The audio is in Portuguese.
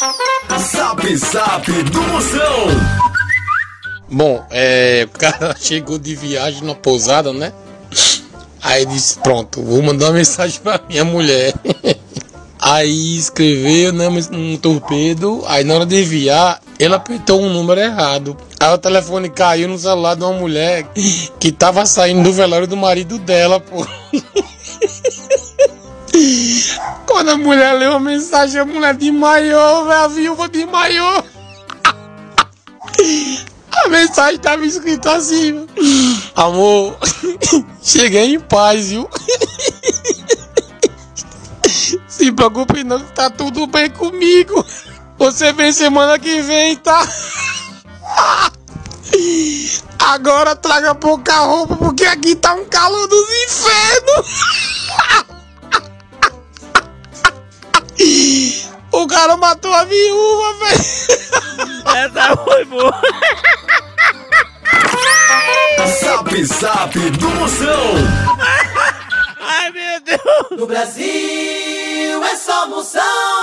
Zap Zap do Moção. Bom, é, o cara chegou de viagem na pousada, né? Aí disse, pronto, vou mandar uma mensagem pra minha mulher. Aí escreveu né, um torpedo, aí na hora de enviar, ele apertou um número errado. Aí o telefone caiu no celular de uma mulher que tava saindo do velório do marido dela, pô. Quando a mulher leu a mensagem, a mulher desmaiou, a viúva desmaiou. A mensagem tava escrita assim: Amor, cheguei em paz, viu? Se preocupe não, tá tudo bem comigo. Você vem semana que vem, tá? Agora traga pouca roupa, porque aqui tá um calor dos infernos. O cara matou a viúva, velho. Essa foi boa. Zap Zap do Moção. Ai, meu Deus. No Brasil é só moção.